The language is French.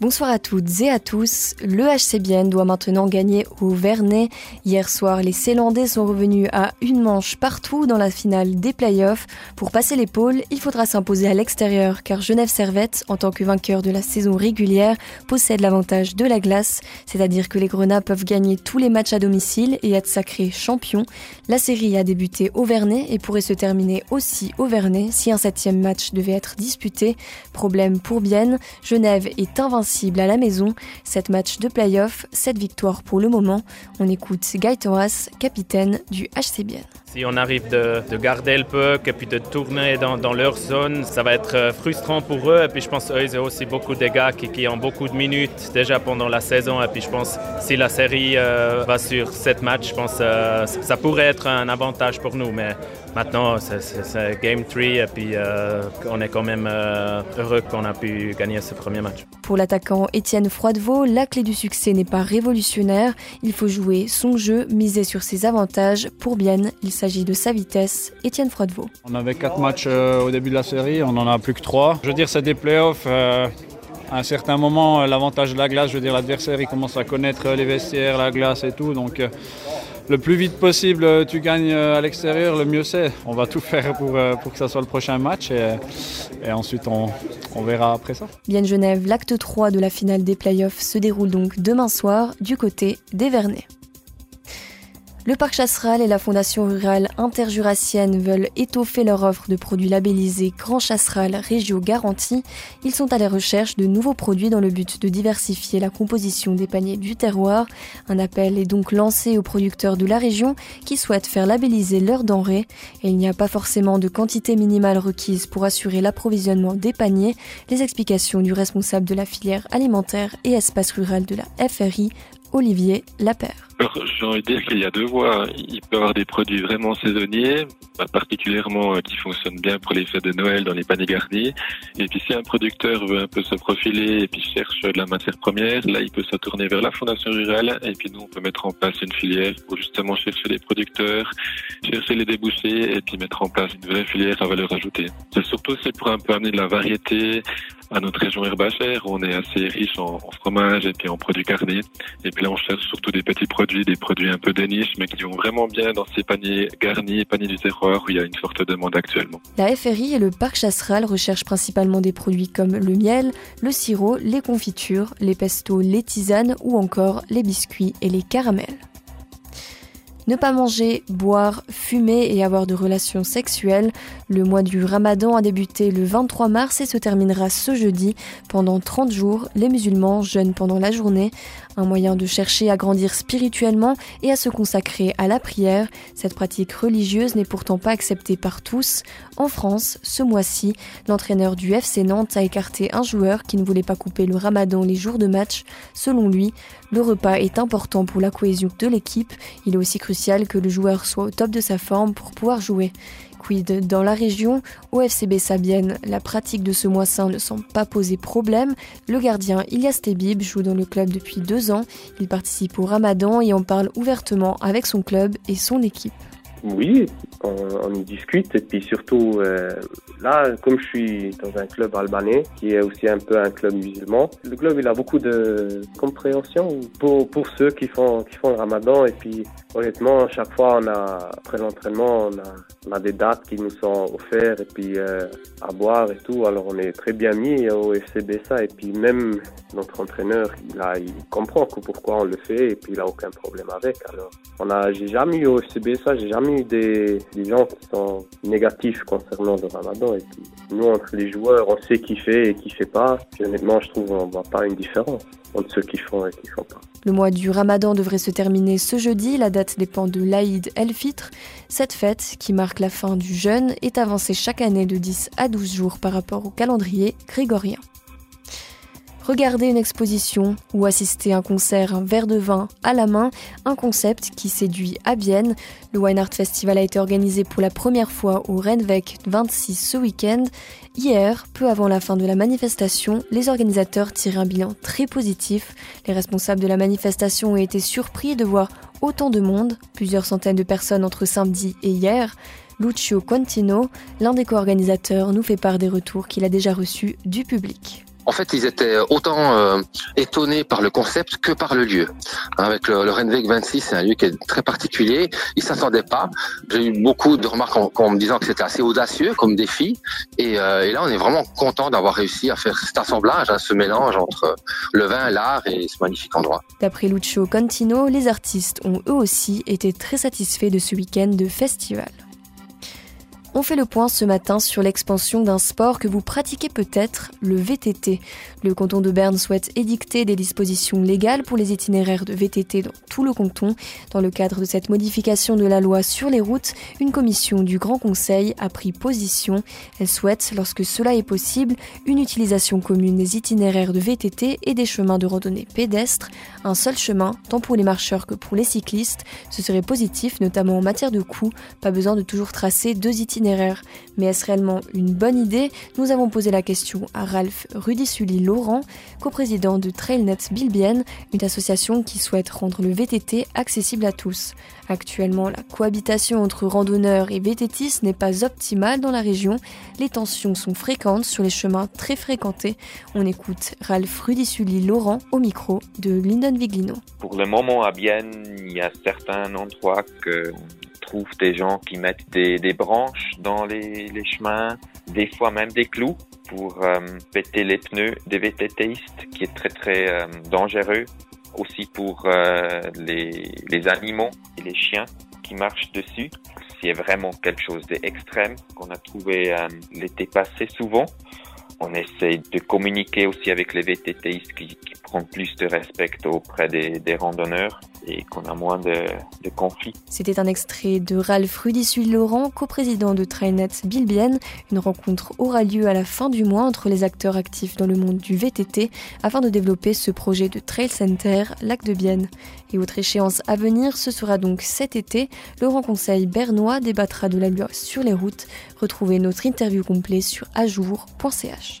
Bonsoir à toutes et à tous. Le HCBN doit maintenant gagner au Vernet. Hier soir, les Célandais sont revenus à une manche partout dans la finale des playoffs. Pour passer l'épaule, il faudra s'imposer à l'extérieur car Genève Servette, en tant que vainqueur de la saison régulière, possède l'avantage de la glace, c'est-à-dire que les Grenats peuvent gagner tous les matchs à domicile et être sacrés champions. La série a débuté au Vernet et pourrait se terminer aussi au Vernet si un septième match devait être disputé. Problème pour Bienne, Genève est invincible à la maison. Sept matchs de play-off, 7 victoires pour le moment. On écoute Guy Thoras, capitaine du HCBN. Si on arrive de, garder le puck et puis de tourner dans, leur zone, ça va être euh, frustrant pour eux. Et puis je pense qu'ils ont aussi beaucoup de gars qui, ont beaucoup de minutes déjà pendant la saison. Et puis je pense si la série euh, va sur 7 matchs, je pense euh, ça pourrait être un avantage pour nous. Mais maintenant, c'est Game 3 et puis on est quand même heureux qu'on a pu gagner ce premier match. Pour l'attaquant Étienne Froidevaux, la clé du succès n'est pas révolutionnaire. Il faut jouer son jeu, miser sur ses avantages. Pour bien, il s'agit de sa vitesse. Étienne Froidevaux. On avait quatre matchs euh, au début de la série, on n'en a plus que trois. Je veux dire, c'est des playoffs. Euh, à un certain moment, l'avantage de la glace, je veux dire, l'adversaire, il commence à connaître les vestiaires, la glace et tout. Donc, euh, le plus vite possible, tu gagnes à l'extérieur, le mieux c'est. On va tout faire pour, pour que ça soit le prochain match et, et ensuite on, on, verra après ça. Bien Genève, l'acte 3 de la finale des playoffs se déroule donc demain soir du côté des Vernets. Le parc Chasseral et la Fondation rurale interjurassienne veulent étoffer leur offre de produits labellisés Grand Chasseral Régio Garantie. Ils sont à la recherche de nouveaux produits dans le but de diversifier la composition des paniers du terroir. Un appel est donc lancé aux producteurs de la région qui souhaitent faire labelliser leurs denrées. Et il n'y a pas forcément de quantité minimale requise pour assurer l'approvisionnement des paniers. Les explications du responsable de la filière alimentaire et espace rural de la FRI, Olivier Lapère. J'ai envie de dire qu'il y a deux voies. Il peut y avoir des produits vraiment saisonniers, particulièrement euh, qui fonctionnent bien pour les fêtes de Noël dans les paniers garnis. Et puis si un producteur veut un peu se profiler et puis cherche de la matière première, là il peut se tourner vers la fondation rurale et puis nous on peut mettre en place une filière pour justement chercher les producteurs, chercher les débouchés et puis mettre en place une vraie filière à valeur ajoutée. C'est surtout c'est pour un peu amener de la variété à notre région herbacère. On est assez riche en, fromage et puis en produits carnés. Et puis là on cherche surtout des petits produits des produits un peu de niche, mais qui vont vraiment bien dans ces paniers garnis, paniers du terroir, où il y a une forte demande actuellement. La FRI et le parc Chasseral recherchent principalement des produits comme le miel, le sirop, les confitures, les pestos, les tisanes ou encore les biscuits et les caramels. Ne pas manger, boire, fumer et avoir de relations sexuelles. Le mois du ramadan a débuté le 23 mars et se terminera ce jeudi. Pendant 30 jours, les musulmans jeûnent pendant la journée un moyen de chercher à grandir spirituellement et à se consacrer à la prière. Cette pratique religieuse n'est pourtant pas acceptée par tous. En France, ce mois-ci, l'entraîneur du FC Nantes a écarté un joueur qui ne voulait pas couper le ramadan les jours de match. Selon lui, le repas est important pour la cohésion de l'équipe. Il est aussi crucial que le joueur soit au top de sa forme pour pouvoir jouer. Quid dans la région Au FCB Sabienne, la pratique de ce mois saint ne semble pas poser problème. Le gardien Ilyas Tebib joue dans le club depuis deux ans. Il participe au ramadan et en parle ouvertement avec son club et son équipe. Oui, on, on, y discute et puis surtout euh, là, comme je suis dans un club albanais qui est aussi un peu un club musulman, le club il a beaucoup de compréhension pour pour ceux qui font qui font le Ramadan et puis honnêtement chaque fois on a après l'entraînement on a on a des dates qui nous sont offertes et puis euh, à boire et tout alors on est très bien mis au FCBSA et puis même notre entraîneur il a il comprend que pourquoi on le fait et puis il a aucun problème avec alors on a j'ai jamais eu au FCBSA j'ai jamais eu des, des, gens qui sont négatifs concernant le ramadan. Et puis, nous, entre les joueurs, on sait qui fait et qui fait pas. honnêtement, je trouve qu'on voit pas une différence Le mois du ramadan devrait se terminer ce jeudi. La date dépend de l'Aïd el-Fitr. Cette fête, qui marque la fin du jeûne, est avancée chaque année de 10 à 12 jours par rapport au calendrier grégorien. Regarder une exposition ou assister à un concert, un verre de vin à la main, un concept qui séduit à Vienne. Le Wine Art Festival a été organisé pour la première fois au Renweg 26 ce week-end. Hier, peu avant la fin de la manifestation, les organisateurs tirent un bilan très positif. Les responsables de la manifestation ont été surpris de voir autant de monde, plusieurs centaines de personnes entre samedi et hier. Lucio Contino, l'un des co-organisateurs, nous fait part des retours qu'il a déjà reçus du public. En fait, ils étaient autant euh, étonnés par le concept que par le lieu. Avec le, le 26, c'est un lieu qui est très particulier. Ils s'attendaient pas. J'ai eu beaucoup de remarques en, me disant que c'était assez audacieux comme défi. Euh, et, là, on est vraiment content d'avoir réussi à faire cet assemblage, hein, ce mélange entre le vin, l'art et ce magnifique endroit. D'après Lucio Contino, les artistes ont eux aussi été très satisfaits de ce week-end de festival. On fait le point ce matin sur l'expansion d'un sport que vous pratiquez peut-être, le VTT. Le canton de Berne souhaite édicter des dispositions légales pour les itinéraires de VTT dans tout le canton. Dans le cadre de cette modification de la loi sur les routes, une commission du Grand Conseil a pris position. Elle souhaite, lorsque cela est possible, une utilisation commune des itinéraires de VTT et des chemins de randonnée pédestres. Un seul chemin, tant pour les marcheurs que pour les cyclistes. Ce serait positif, notamment en matière de coût. Pas besoin de toujours tracer deux itinéraires mais est-ce réellement une bonne idée? Nous avons posé la question à Ralph Rudisuli-Laurent, coprésident de Trailnet Bilbien, une association qui souhaite rendre le VTT accessible à tous. Actuellement, la cohabitation entre randonneurs et VTTistes n'est pas optimale dans la région. Les tensions sont fréquentes sur les chemins très fréquentés. On écoute Ralph Rudisuli-Laurent au micro de Lyndon Viglino. Pour le moment, à Bienne, il y a certains endroits que trouve des gens qui mettent des, des branches dans les, les, chemins, des fois même des clous pour euh, péter les pneus des VTTistes, qui est très très euh, dangereux. Aussi pour euh, les, les animaux et les chiens qui marchent dessus. C'est vraiment quelque chose d'extrême qu'on a trouvé l'été passé souvent. On essaie de communiquer aussi avec les VTTistes qui plus de respect auprès des, randonneurs et qu'on a moins de, conflits. C'était un extrait de Ralph Rudissuil-Laurent, coprésident de Trinet Bilbienne. Une rencontre aura lieu à la fin du mois entre les acteurs actifs dans le monde du VTT afin de développer ce projet de Trail Center Lac de Bienne. Et autre échéance à venir, ce sera donc cet été. Grand Conseil bernois débattra de la loi sur les routes. Retrouvez notre interview complète sur ajour.ch.